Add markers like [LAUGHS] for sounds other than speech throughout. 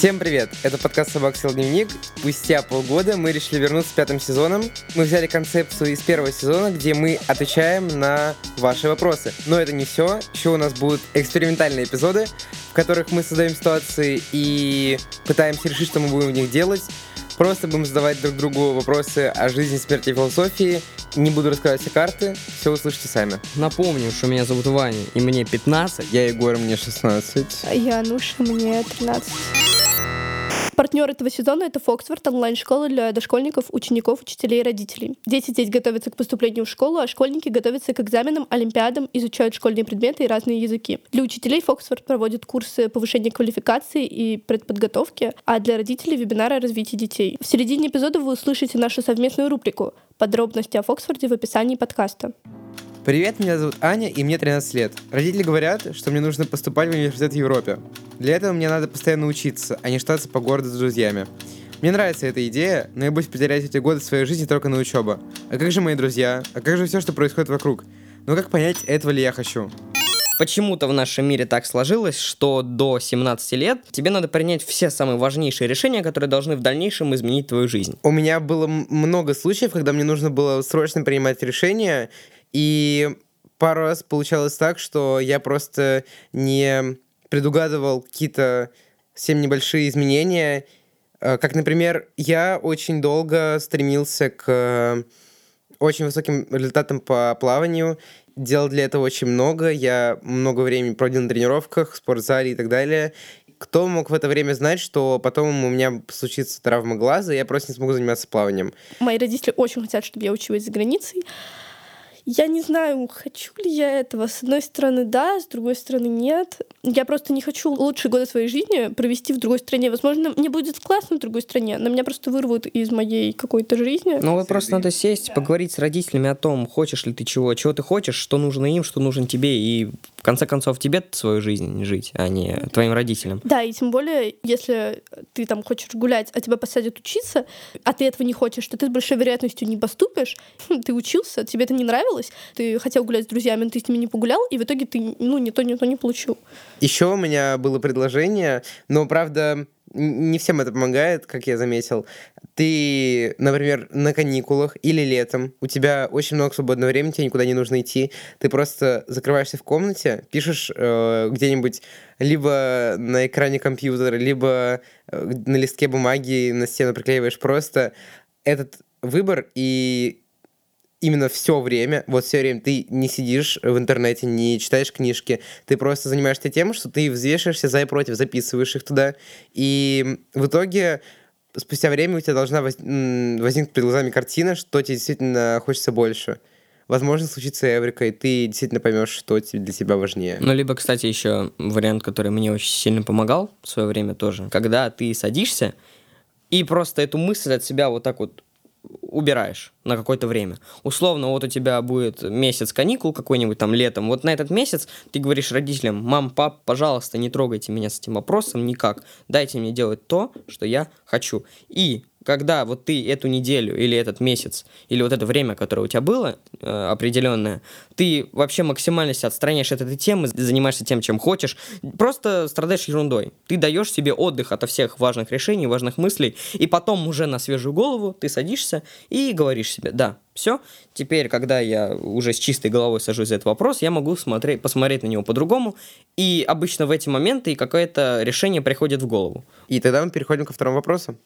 Всем привет! Это подкаст «Собак Сел Дневник». Спустя полгода мы решили вернуться с пятым сезоном. Мы взяли концепцию из первого сезона, где мы отвечаем на ваши вопросы. Но это не все. Еще у нас будут экспериментальные эпизоды, в которых мы создаем ситуации и пытаемся решить, что мы будем в них делать. Просто будем задавать друг другу вопросы о жизни, смерти и философии. Не буду раскрывать все карты, все услышите сами. Напомню, что меня зовут Ваня, и мне 15. Я Егор, мне 16. Я Нуша, мне 13. Партнер этого сезона — это Фоксфорд, онлайн-школа для дошкольников, учеников, учителей и родителей. Дети здесь готовятся к поступлению в школу, а школьники готовятся к экзаменам, олимпиадам, изучают школьные предметы и разные языки. Для учителей Фоксфорд проводит курсы повышения квалификации и предподготовки, а для родителей — вебинары о развитии детей. В середине эпизода вы услышите нашу совместную рубрику «Подробности о Фоксфорде» в описании подкаста. Привет, меня зовут Аня, и мне 13 лет. Родители говорят, что мне нужно поступать в университет в Европе. Для этого мне надо постоянно учиться, а не штаться по городу с друзьями. Мне нравится эта идея, но я боюсь потерять эти годы своей жизни только на учебу. А как же мои друзья? А как же все, что происходит вокруг? Ну как понять, этого ли я хочу? Почему-то в нашем мире так сложилось, что до 17 лет тебе надо принять все самые важнейшие решения, которые должны в дальнейшем изменить твою жизнь. У меня было много случаев, когда мне нужно было срочно принимать решения, и пару раз получалось так, что я просто не предугадывал какие-то совсем небольшие изменения. Э, как, например, я очень долго стремился к очень высоким результатам по плаванию, делал для этого очень много, я много времени проводил на тренировках, в спортзале и так далее. Кто мог в это время знать, что потом у меня случится травма глаза, и я просто не смогу заниматься плаванием? Мои родители очень хотят, чтобы я училась за границей, я не знаю, хочу ли я этого. С одной стороны, да, с другой стороны, нет. Я просто не хочу лучшие годы своей жизни провести в другой стране. Возможно, мне будет классно в другой стране, но меня просто вырвут из моей какой-то жизни. Ну, вот просто надо сесть, поговорить с родителями о том, хочешь ли ты чего, чего ты хочешь, что нужно им, что нужно тебе, и в конце концов тебе свою жизнь жить, а не твоим родителям. Да, и тем более, если ты там хочешь гулять, а тебя посадят учиться, а ты этого не хочешь, то ты с большой вероятностью не поступишь. [LAUGHS] Ты учился, тебе это не нравилось, ты хотел гулять с друзьями, но ты с ними не погулял, и в итоге ты ну, ни то, ни то не получил. Еще у меня было предложение, но, правда, не всем это помогает, как я заметил. Ты, например, на каникулах или летом, у тебя очень много свободного времени, тебе никуда не нужно идти, ты просто закрываешься в комнате, пишешь э, где-нибудь либо на экране компьютера, либо э, на листке бумаги на стену приклеиваешь просто этот выбор, и именно все время, вот все время ты не сидишь в интернете, не читаешь книжки, ты просто занимаешься тем, что ты взвешиваешься за и против, записываешь их туда, и в итоге спустя время у тебя должна воз... возникнуть перед глазами картина, что тебе действительно хочется больше. Возможно, случится эврика, и ты действительно поймешь, что для тебя важнее. Ну, либо, кстати, еще вариант, который мне очень сильно помогал в свое время тоже. Когда ты садишься и просто эту мысль от себя вот так вот убираешь на какое-то время. Условно, вот у тебя будет месяц каникул какой-нибудь там летом. Вот на этот месяц ты говоришь родителям, мам, пап, пожалуйста, не трогайте меня с этим вопросом никак. Дайте мне делать то, что я хочу. И когда вот ты эту неделю или этот месяц, или вот это время, которое у тебя было э, определенное, ты вообще максимально себя отстраняешь от этой темы, занимаешься тем, чем хочешь, просто страдаешь ерундой. Ты даешь себе отдых от всех важных решений, важных мыслей, и потом уже на свежую голову ты садишься и говоришь себе, да, все, теперь, когда я уже с чистой головой сажусь за этот вопрос, я могу смотреть, посмотреть на него по-другому, и обычно в эти моменты какое-то решение приходит в голову. И тогда мы переходим ко второму вопросу.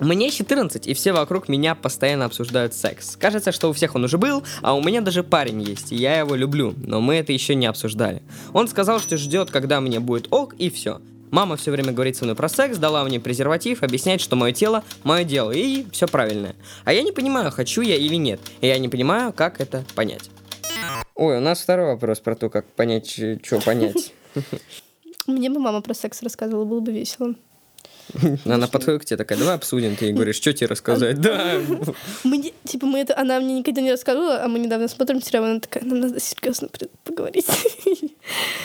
Мне 14, и все вокруг меня постоянно обсуждают секс. Кажется, что у всех он уже был, а у меня даже парень есть, и я его люблю, но мы это еще не обсуждали. Он сказал, что ждет, когда мне будет ок, и все. Мама все время говорит со мной про секс, дала мне презерватив, объясняет, что мое тело – мое дело, и все правильное. А я не понимаю, хочу я или нет, и я не понимаю, как это понять. Ой, у нас второй вопрос про то, как понять, что понять. [LAUGHS] Мне бы мама про секс рассказывала, было бы весело. Она подходит к тебе такая, давай обсудим. Ты ей говоришь, что тебе рассказать? Да. Мы, типа, мы это, она мне никогда не рассказывала, а мы недавно смотрим сериал, она такая, нам надо серьезно поговорить.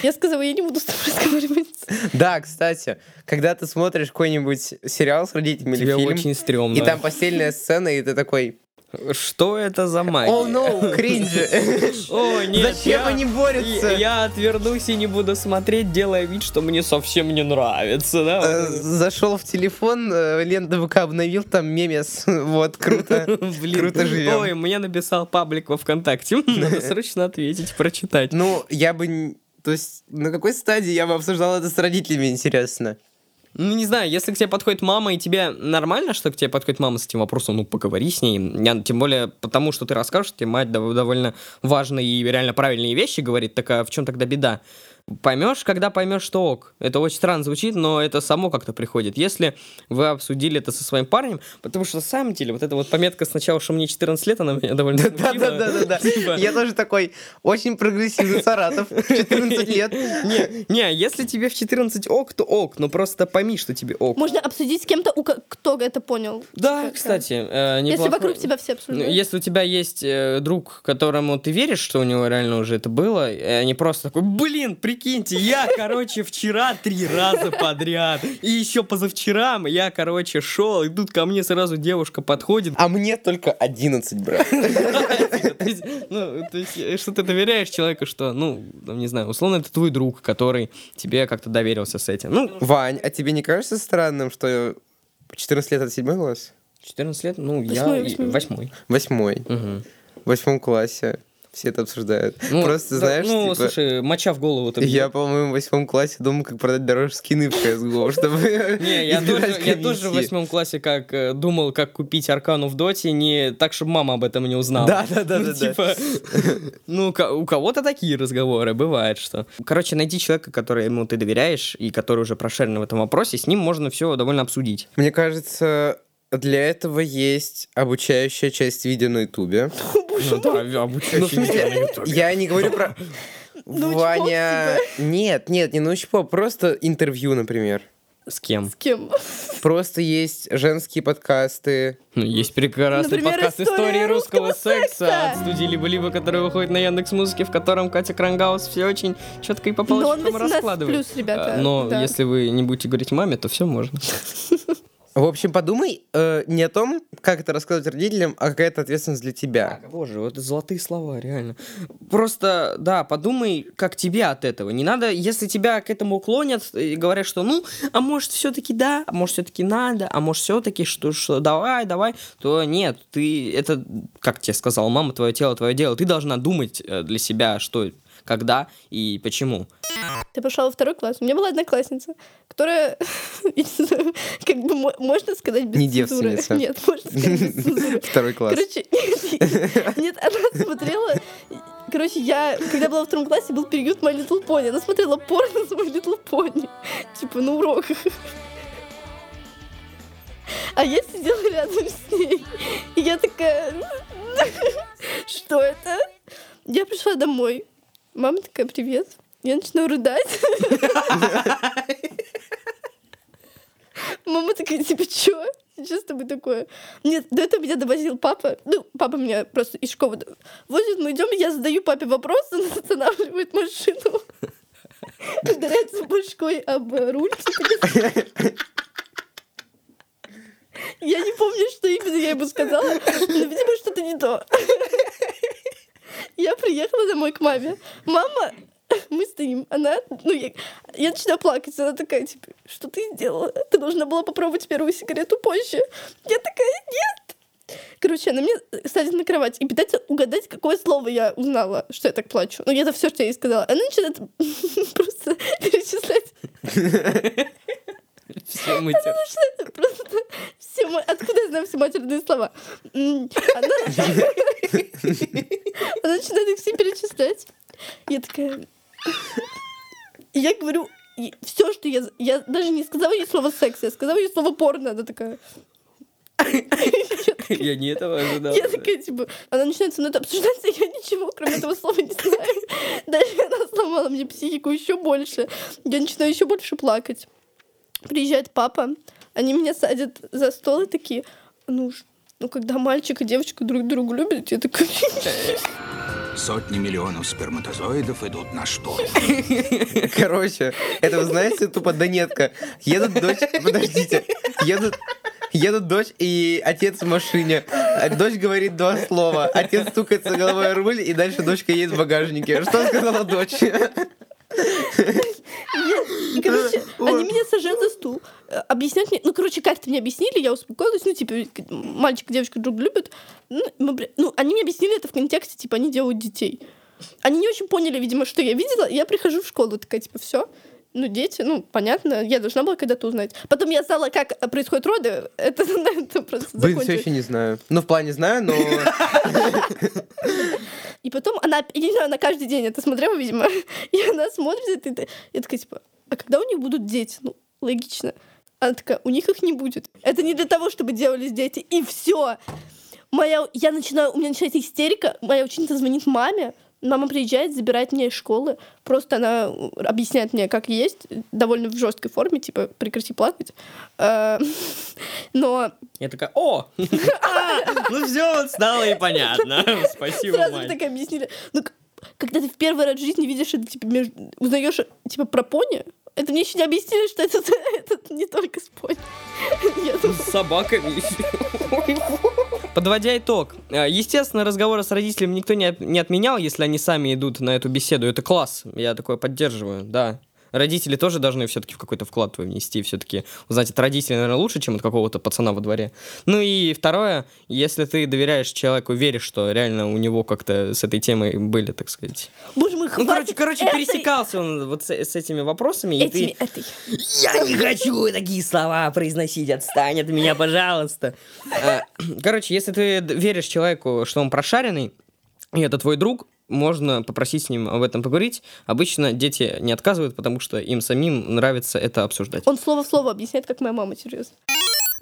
Я сказала, я не буду с тобой разговаривать. Да, кстати, когда ты смотришь какой-нибудь сериал с родителями или фильм, очень стрёмно. и там постельная сцена, и ты такой, Что это за магия? О, no, кринжи. [LAUGHS] О, нет, Зачем я- они борются? Я, я отвернусь и не буду смотреть, делая вид, что мне совсем не нравится, да? Э, Зашел в телефон, э, ленту ВК обновил, там мемес. Вот, круто. [LAUGHS] Блин. Круто живем. Ой, мне написал паблик во ВКонтакте. [LAUGHS] Надо срочно ответить, прочитать. Ну, я бы... То есть, на какой стадии я бы обсуждал это с родителями, интересно? Ну, не знаю, если к тебе подходит мама, и тебе нормально, что к тебе подходит мама с этим вопросом, ну, поговори с ней. Я, тем более, потому что ты расскажешь, тебе мать дов- довольно важные и реально правильные вещи говорит, так а в чем тогда беда? Поймешь, когда поймешь, что ок. Это очень странно звучит, но это само как-то приходит. Если вы обсудили это со своим парнем, потому что на самом деле вот эта вот пометка сначала, что мне 14 лет, она меня довольно смутила. Да-да-да-да. [LAUGHS] Типа, Я тоже такой очень прогрессивный Саратов, в 14 лет. [LAUGHS] Не, не, если тебе в 14 ок, то ок, но просто пойми, что тебе ок. Можно обсудить с кем-то, кто это понял. Да, Типа, кстати, э, Если вокруг тебя все Ну, обсуждают. Если у тебя есть э, друг, которому ты веришь, что у него реально уже это было, и они просто такой, блин, прикиньте, я, короче, вчера три раза подряд, и еще позавчера я, короче, шел, и тут ко мне сразу девушка подходит. А мне только 11, брат. [LAUGHS] Ну, то есть, э, что ты доверяешь человеку, что, ну, не знаю, условно, это твой друг, который тебе как-то доверился с этим. Ну, Вань, а тебе не кажется странным, что 14 лет это седьмой класс? 14 лет, ну, я Восьмой, восьмой. В восьмом классе. Все это обсуждают. Ну, Просто, да, знаешь, ну, типа, слушай, моча в голову ты Я, по-моему, в восьмом классе думал, как продать дороже скины в CSGO, [LAUGHS] чтобы Не, я тоже, избежать я тоже в восьмом классе как э, думал, как купить аркану в доте, не так, чтобы мама об этом не узнала. Да, да, да, Ну, типа, ну, у кого-то такие разговоры, бывает, что. Короче, найти человека, которому ты доверяешь, и который уже прошарен в этом вопросе, с ним можно все довольно обсудить. Мне кажется, для этого есть обучающая часть видео на Ютубе. Ну да, обучающий видео на Ютубе. Я не говорю про... Научпоп, Ваня... Нет, нет, не научпоп, просто интервью, например. С кем? С кем? Просто есть женские подкасты. Ну, есть прекрасный Например, подкаст «История «Истории русского, русского секса» секса. от студии «Либо-либо», который выходит на Яндекс Музыке, в котором Катя Крангаус все очень четко и по полочкам 18 раскладывает. плюс, ребята. А, Но да. если вы не будете говорить маме, то все можно. [LAUGHS] В общем, подумай э, не о том, как это рассказывать родителям, а какая это ответственность для тебя. Боже, вот золотые слова, реально. Просто, да, подумай, как тебе от этого. Не надо, если тебя к этому клонят и говорят, что ну, а может все-таки да, а может все-таки надо, а может все-таки что, что давай, давай, то нет, ты это, как тебе сказала мама, твое тело, твое дело, ты должна думать э, для себя, что, когда и почему. Ты пошла во второй класс. У меня была одноклассница, которая, [LAUGHS] как бы мо- можно сказать без Не девственница. [LAUGHS] Нет, можно сказать без. [LAUGHS] Второй класс. Короче, нет, нет, она смотрела... Короче, я, когда была во втором классе, был период My Little Pony. Она смотрела порно с My Little Pony. Типа на уроках. А я сидела рядом с ней. И я такая... Что это? Я пришла домой. Мама такая, привет. Я начинаю рыдать. Мама такая, типа, чё? Сейчас с тобой такое? Нет, до этого меня довозил папа. Ну, папа меня просто из школы возит, мы идем, я задаю папе вопрос, он останавливает машину. Ударяется башкой об руль. Я не помню, что именно я ему сказала, но, видимо, что-то не то. Я приехала домой к маме. Мама, [LAUGHS] мы стоим, она, ну, я, я начинаю плакать, она такая, типа, что ты сделала? Ты должна была попробовать первую сигарету позже. Я такая, нет. Короче, она мне садит на кровать и пытается угадать, какое слово я узнала, что я так плачу. Ну, это все, что я ей сказала. Она начинает [LAUGHS] просто перечислять Все мы те- Это просто все Откуда я знаю все матерные слова? Она [LAUGHS] она начинает их все перечислять. Я такая... Я говорю, все, что я... Я даже не сказала ей слово секс, я сказала ей слово порно. Она такая... Я не этого ожидал. Я такая, типа, она начинает со мной это обсуждать, а я ничего, кроме этого слова, не знаю. Дальше она сломала мне психику еще больше. Я начинаю еще больше плакать. Приезжает папа, они меня садят за стол и такие, ну, ну когда мальчик и девочка друг друга любят, я такая, [LAUGHS] Сотни миллионов сперматозоидов идут на шторм. [LAUGHS] Короче, это вы знаете, тупо Донетка. Едут дочь... Подождите. Едут... Едут дочь и отец в машине. Дочь говорит два слова. Отец стукается головой о руль, и дальше дочка едет в багажнике. Что сказала дочь? [LAUGHS] И, [LAUGHS] короче, они меня сажают за стул. э, Объяснять мне... Ну, короче, как-то мне объяснили, я успокоилась. Ну, типа, мальчик и девочка друг любят. Ну, мы ну, они мне объяснили это в контексте, типа, они делают детей. Они не очень поняли, видимо, что я видела. Я прихожу в школу, такая, типа, все. Ну, дети, ну, понятно, я должна была когда-то узнать. Потом я знала, как происходят роды. [LAUGHS] Это, это просто Блин, все еще не знаю. Ну, в плане знаю, но... И потом она, я не знаю, она каждый день это смотрела, видимо, [LAUGHS] и она смотрит, и я такая, типа, а когда у них будут дети? Ну, логично. Она такая, у них их не будет. Это не для того, чтобы делались дети. И все. Моя, я начинаю, у меня начинается истерика, моя ученица звонит маме, мама приезжает, забирает меня из школы, просто она объясняет мне, как есть, довольно в жесткой форме, типа, прекрати плакать. Э, [LAUGHS] Но Я такая, о! [LAUGHS] [LAUGHS] Ну все, вот стало и понятно. Спасибо, Сразу так объяснили. Ну, когда ты в первый раз в жизни видишь, это, типа, узнаешь, типа, про пони, это мне еще не объяснили, что это, [LAUGHS] это не только [LAUGHS] с пони. Я думала, С собаками. Подводя итог, э, естественно, разговоры с родителями никто не, от- не отменял, если они сами идут на эту беседу. Это класс, я такое поддерживаю, да. Родители тоже должны все-таки в какой-то вклад твой внести, все-таки узнать от родителей, наверное, лучше, чем от какого-то пацана во дворе. Ну и второе, если ты доверяешь человеку, веришь, что реально у него как-то с этой темой были, так сказать. Боже мой, Ну, короче, короче, этой- пересекался он вот с, с этими вопросами, и Этими, ты... этой. Я не хочу такие слова произносить, отстань от меня, пожалуйста. А, [CLEARS THROAT] Короче, если ты веришь человеку, что он прошаренный, и это твой друг, можно попросить с ним об этом поговорить. Обычно дети не отказывают, потому что им самим нравится это обсуждать. Он слово в слово объясняет, как моя мама, серьезно.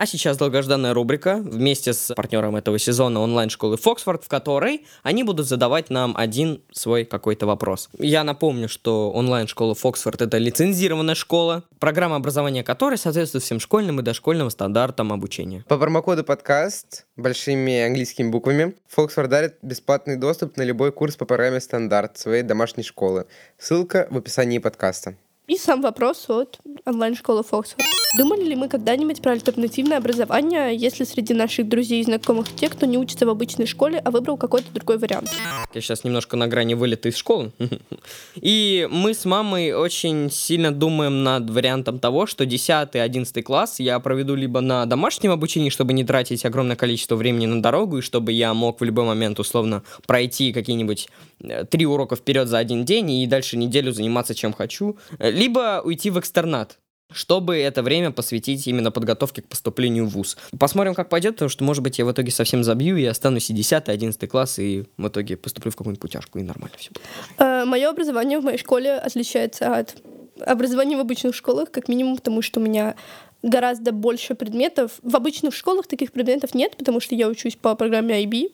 А сейчас долгожданная рубрика вместе с партнером этого сезона онлайн-школы Фоксфорд, в которой они будут задавать нам один свой какой-то вопрос. Я напомню, что онлайн-школа Фоксфорд — это лицензированная школа, программа образования которой соответствует всем школьным и дошкольным стандартам обучения. По промокоду подкаст большими английскими буквами Фоксфорд дарит бесплатный доступ на любой курс по программе стандарт своей домашней школы. Ссылка в описании подкаста. И сам вопрос от онлайн-школы Фоксфорд. Думали ли мы когда-нибудь про альтернативное образование, если среди наших друзей и знакомых те, кто не учится в обычной школе, а выбрал какой-то другой вариант? Я сейчас немножко на грани вылета из школы. [LAUGHS] И мы с мамой очень сильно думаем над вариантом того, что 10-11 класс я проведу либо на домашнем обучении, чтобы не тратить огромное количество времени на дорогу, и чтобы я мог в любой момент условно пройти какие-нибудь э, три урока вперед за один день и дальше неделю заниматься чем хочу, либо уйти в экстернат чтобы это время посвятить именно подготовке к поступлению в ВУЗ. Посмотрим, как пойдет, потому что, может быть, я в итоге совсем забью и останусь и 10 11 класс, и в итоге поступлю в какую-нибудь путяшку, и нормально все будет. Мое образование в моей школе отличается от образования в обычных школах, как минимум, потому что у меня гораздо больше предметов. В обычных школах таких предметов нет, потому что я учусь по программе IB,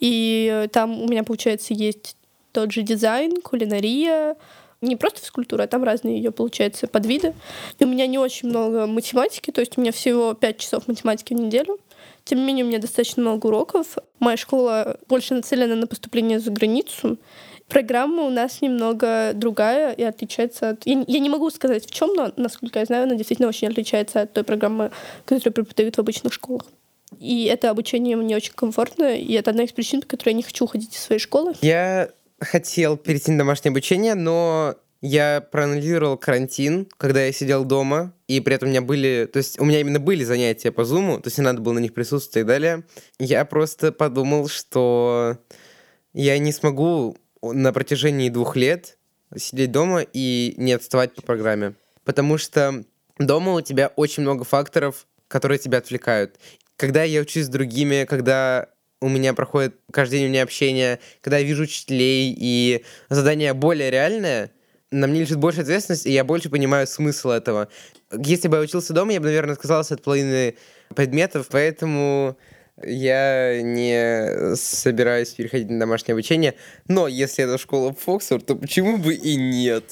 и э, там у меня, получается, есть тот же дизайн, кулинария, не просто физкультура, а там разные ее, получается, подвиды. И у меня не очень много математики, то есть у меня всего 5 часов математики в неделю. Тем не менее, у меня достаточно много уроков. Моя школа больше нацелена на поступление за границу. Программа у нас немного другая и отличается от... Я, я не могу сказать в чем, но, насколько я знаю, она действительно очень отличается от той программы, которую преподают в обычных школах. И это обучение мне очень комфортно, и это одна из причин, по которой я не хочу уходить из своей школы. Я хотел перейти на домашнее обучение, но я проанализировал карантин, когда я сидел дома, и при этом у меня были, то есть у меня именно были занятия по зуму, то есть не надо было на них присутствовать и далее. Я просто подумал, что я не смогу на протяжении двух лет сидеть дома и не отставать по программе. Потому что дома у тебя очень много факторов, которые тебя отвлекают. Когда я учусь с другими, когда у меня проходит каждый день у меня общение, когда я вижу учителей, и задание более реальное, на мне лежит больше ответственность, и я больше понимаю смысл этого. Если бы я учился дома, я бы, наверное, отказался от половины предметов, поэтому я не собираюсь переходить на домашнее обучение. Но если это школа Фоксфорд, то почему бы и нет?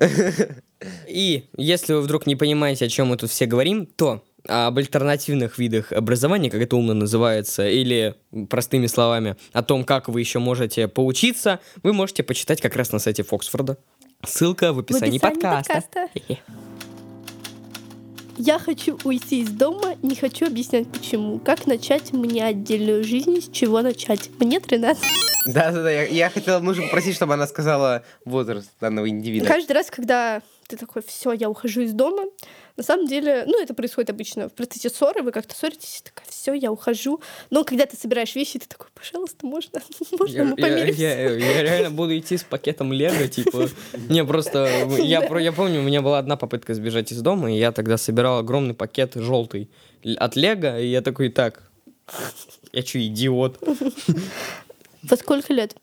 [LAUGHS] И если вы вдруг не понимаете, о чем мы тут все говорим, то об альтернативных видах образования, как это умно называется, или простыми словами, о том, как вы еще можете поучиться, вы можете почитать как раз на сайте Фоксфорда. Ссылка в описании, описании подкаста. Я хочу уйти из дома, не хочу объяснять почему. Как начать мне отдельную жизнь, с чего начать? Мне 13. Да-да-да, я, я хотел, нужно попросить, чтобы она сказала возраст данного индивида. Каждый раз, когда ты такой, все, я ухожу из дома, на самом деле, ну, это происходит обычно в процессе ссоры, вы как-то ссоритесь, такая, все, я ухожу. Но когда ты собираешь вещи, ты такой, пожалуйста, можно, [LAUGHS] можно мы Я, я, помиримся? я- я реально буду идти с пакетом Лего, типа. Не, просто я, про- я помню, у меня была одна попытка сбежать из дома, и я тогда собирал огромный пакет желтый от Лего, и я такой, так, я что, идиот? Во сколько лет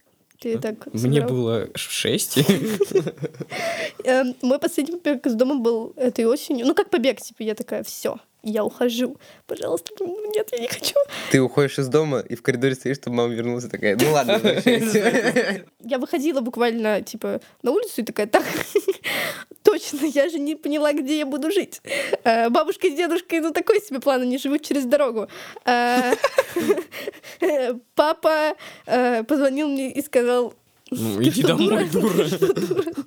ты так Мне было шесть. [LAUGHS] Эм, Мой последний побег из дома был этой осенью. Ну, как побег, типа, я такая, все, я ухожу. Пожалуйста, нет, я не хочу. Ты уходишь из дома и в коридоре стоишь, чтобы мама вернулась и такая, ну ладно, возвращайся». [LAUGHS] Я выходила буквально, типа, на улицу и такая, так, точно, я же не поняла, где я буду жить. Э, Бабушка с дедушкой, ну, такой себе план, они живут через дорогу. Э, [LAUGHS] Папа э, позвонил мне и сказал, Ну, Ты иди что, домой, дура.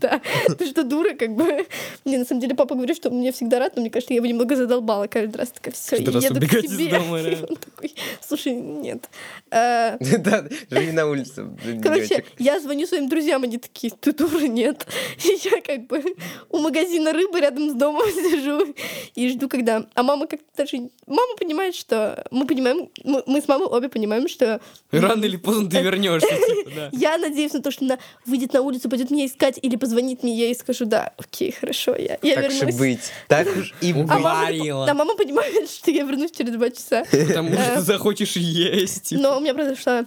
да, ты что, дура, как бы. Не, на самом деле, папа говорит, что мне всегда рад, но мне кажется, я его немного задолбала каждый раз. Такая, все, я еду к тебе. дома, [LAUGHS] он такой, слушай, нет. Э, [LAUGHS] Да, живи на улице, Короче, я звоню своим друзьям, они такие, ты дура, нет. [LAUGHS] И я как бы у магазина рыбы рядом с домом сижу и жду, когда... А мама как-то даже... Мама понимает, что... Мы понимаем... Мы, с мамой обе понимаем, что... Рано или поздно ты вернешься, типа. Я надеюсь на то, что она выйдет на улицу, пойдет меня искать или позвонит мне, я ей скажу, да, окей, хорошо, я, я Так вернусь. быть. Так уж и быть. А мама, Говорила. да, мама понимает, [LAUGHS] что я вернусь через два часа. Потому что Э. ты захочешь есть. Но у меня произошла...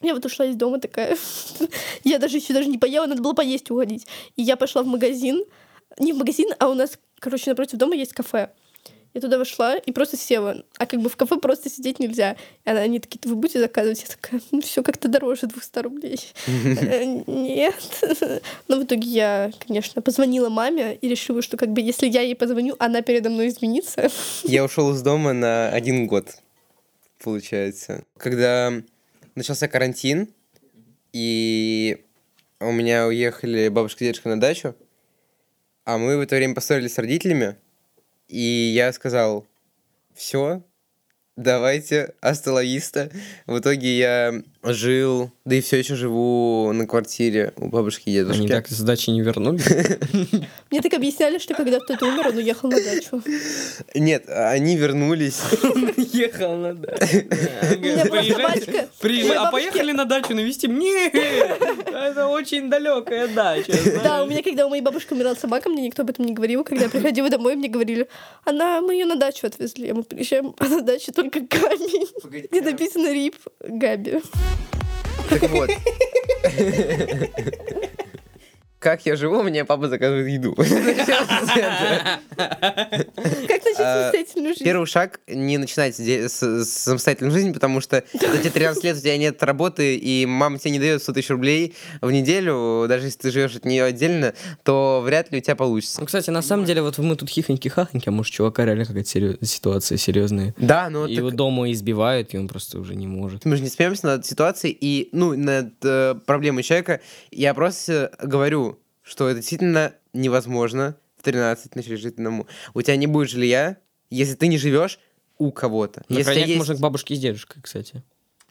Я вот ушла из дома такая. [LAUGHS] я даже еще даже не поела, надо было поесть уходить. И я пошла в магазин. Не в магазин, а у нас, короче, напротив дома есть кафе. Я туда вошла и просто села. А как бы в кафе просто сидеть нельзя. И они такие, вы будете заказывать? Я такая, ну все как-то дороже 200 рублей. [LAUGHS] Э, Нет. Но в итоге я, конечно, позвонила маме и решила, что как бы если я ей позвоню, она передо мной извинится. Я ушел из дома на один год, получается. Когда начался карантин, и у меня уехали бабушка и дедушка на дачу, а мы в это время поссорились с родителями, и я сказал, все, давайте, астоловиста. В итоге я жил, да и все еще живу на квартире у бабушки и дедушки. Они так с дачи не вернулись. [LAUGHS] Мне так объясняли, что когда кто-то умер, он уехал на дачу. Нет, они вернулись. [LAUGHS] Ехал на дачу. [LAUGHS] а поехали на дачу навести? Нет, это очень далекая дача. Да, у меня, когда у моей бабушки умерла собака, мне никто об этом не говорил. Когда я приходила домой, мне говорили, она, мы ее на дачу отвезли. А мы приезжаем, а [LAUGHS] на даче только камень. Где написано РИП Габи. Так вот. [LAUGHS] Как я живу, мне папа заказывает еду. [LAUGHS] Как начать А, самостоятельную жизнь? Первый шаг не начинать де- с, с самостоятельной жизни, потому что за тебе 13 лет у тебя нет работы, и мама тебе не дает 100 тысяч рублей в неделю, даже если ты живешь от нее отдельно, то вряд ли у тебя получится. Ну, кстати, на самом деле, вот мы тут хихоньки-хахоньки, а может, чувака реально какая-то ситуация серьезная. Да, но Его дома избивают, и он просто уже не может. мы же не смеемся над ситуацией и, ну, над э, проблемой человека. Я просто говорю, что это действительно невозможно в 13 начать жить одному. У тебя не будет жилья, если ты не живешь у кого-то. На Если есть- можно к бабушке с дедушкой, кстати.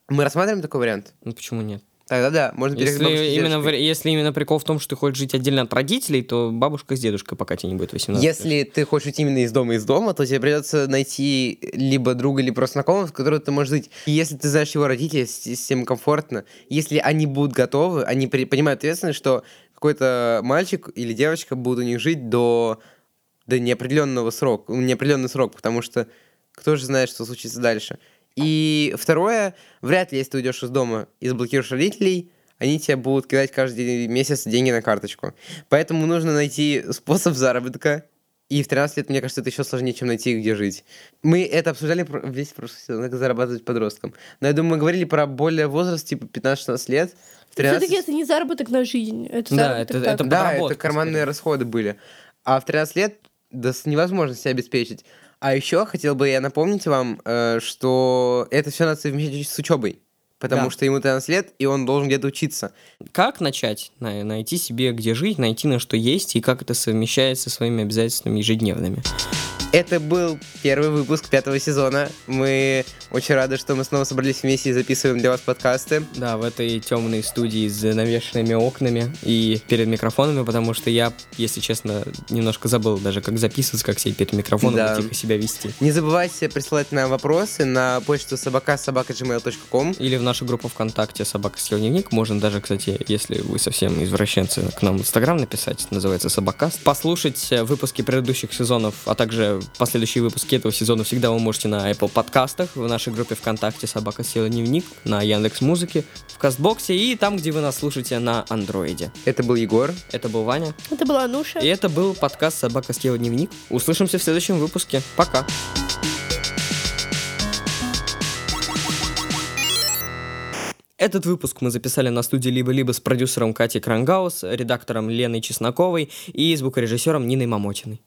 Мы рассматриваем такой вариант? Ну почему нет? Тогда да, можно Если именно, вари- если именно прикол в том, что ты хочешь жить отдельно от родителей, то бабушка с дедушкой, пока тебе не будет 18. Если ты хочешь уйти именно из дома из дома, то тебе придется найти либо друга, либо просто знакомого, с которым ты можешь жить. И если ты знаешь его родителей, с, с комфортно, если они будут готовы, они при- понимают ответственность, что какой-то мальчик или девочка будут у них жить до, до неопределенного срока, ну, неопределенный срок, потому что кто же знает, что случится дальше. И второе, вряд ли, если ты уйдешь из дома и заблокируешь родителей, они тебе будут кидать каждый месяц деньги на карточку. Поэтому нужно найти способ заработка. И в 13 лет, мне кажется, это еще сложнее, чем найти, где жить. Мы это обсуждали весь прошлый сезон, как зарабатывать подросткам. Но я думаю, мы говорили про более возраст, типа 15-16 лет. В 13... Все-таки это не заработок на жизнь. Это Да, это- так. это Да, это карманные скорее. расходы были. А в 13 лет да, невозможно себя обеспечить. А еще хотел бы я напомнить вам, э, что это все надо совмещать с учебой. Потому Да. что ему 13 лет, и он должен где-то учиться. Как начать? На- Найти себе, где жить, найти на что есть, и как это совмещается со своими обязательствами ежедневными. Это был первый выпуск пятого сезона. Мы очень рады, что мы снова собрались вместе и записываем для вас подкасты. Да, в этой темной студии с навешенными окнами и перед микрофонами, потому что я, если честно, немножко забыл даже, как записываться, как сидеть перед микрофоном Да. и тихо себя вести. Не забывайте присылать нам вопросы на почту собака собака.gmail.com. Или в нашу группу ВКонтакте «Собака съел дневник». Можно даже, кстати, если вы совсем извращенцы, к нам в Инстаграм написать. Называется «Собакаст». Послушать э, выпуски предыдущих сезонов, а также последующие выпуски этого сезона всегда вы можете на Apple подкастах, в нашей группе ВКонтакте «Собака съела дневник», на Яндекс Музыке, в Кастбоксе и там, где вы нас слушаете на Андроиде. Это был Егор. Это был Ваня. Это была Ануша. И это был подкаст «Собака съела дневник». Услышимся в следующем выпуске. Пока. Этот выпуск мы записали на студии «Либо-либо» с продюсером Катей Крангаус, редактором Леной Чесноковой и звукорежиссером Ниной Мамотиной.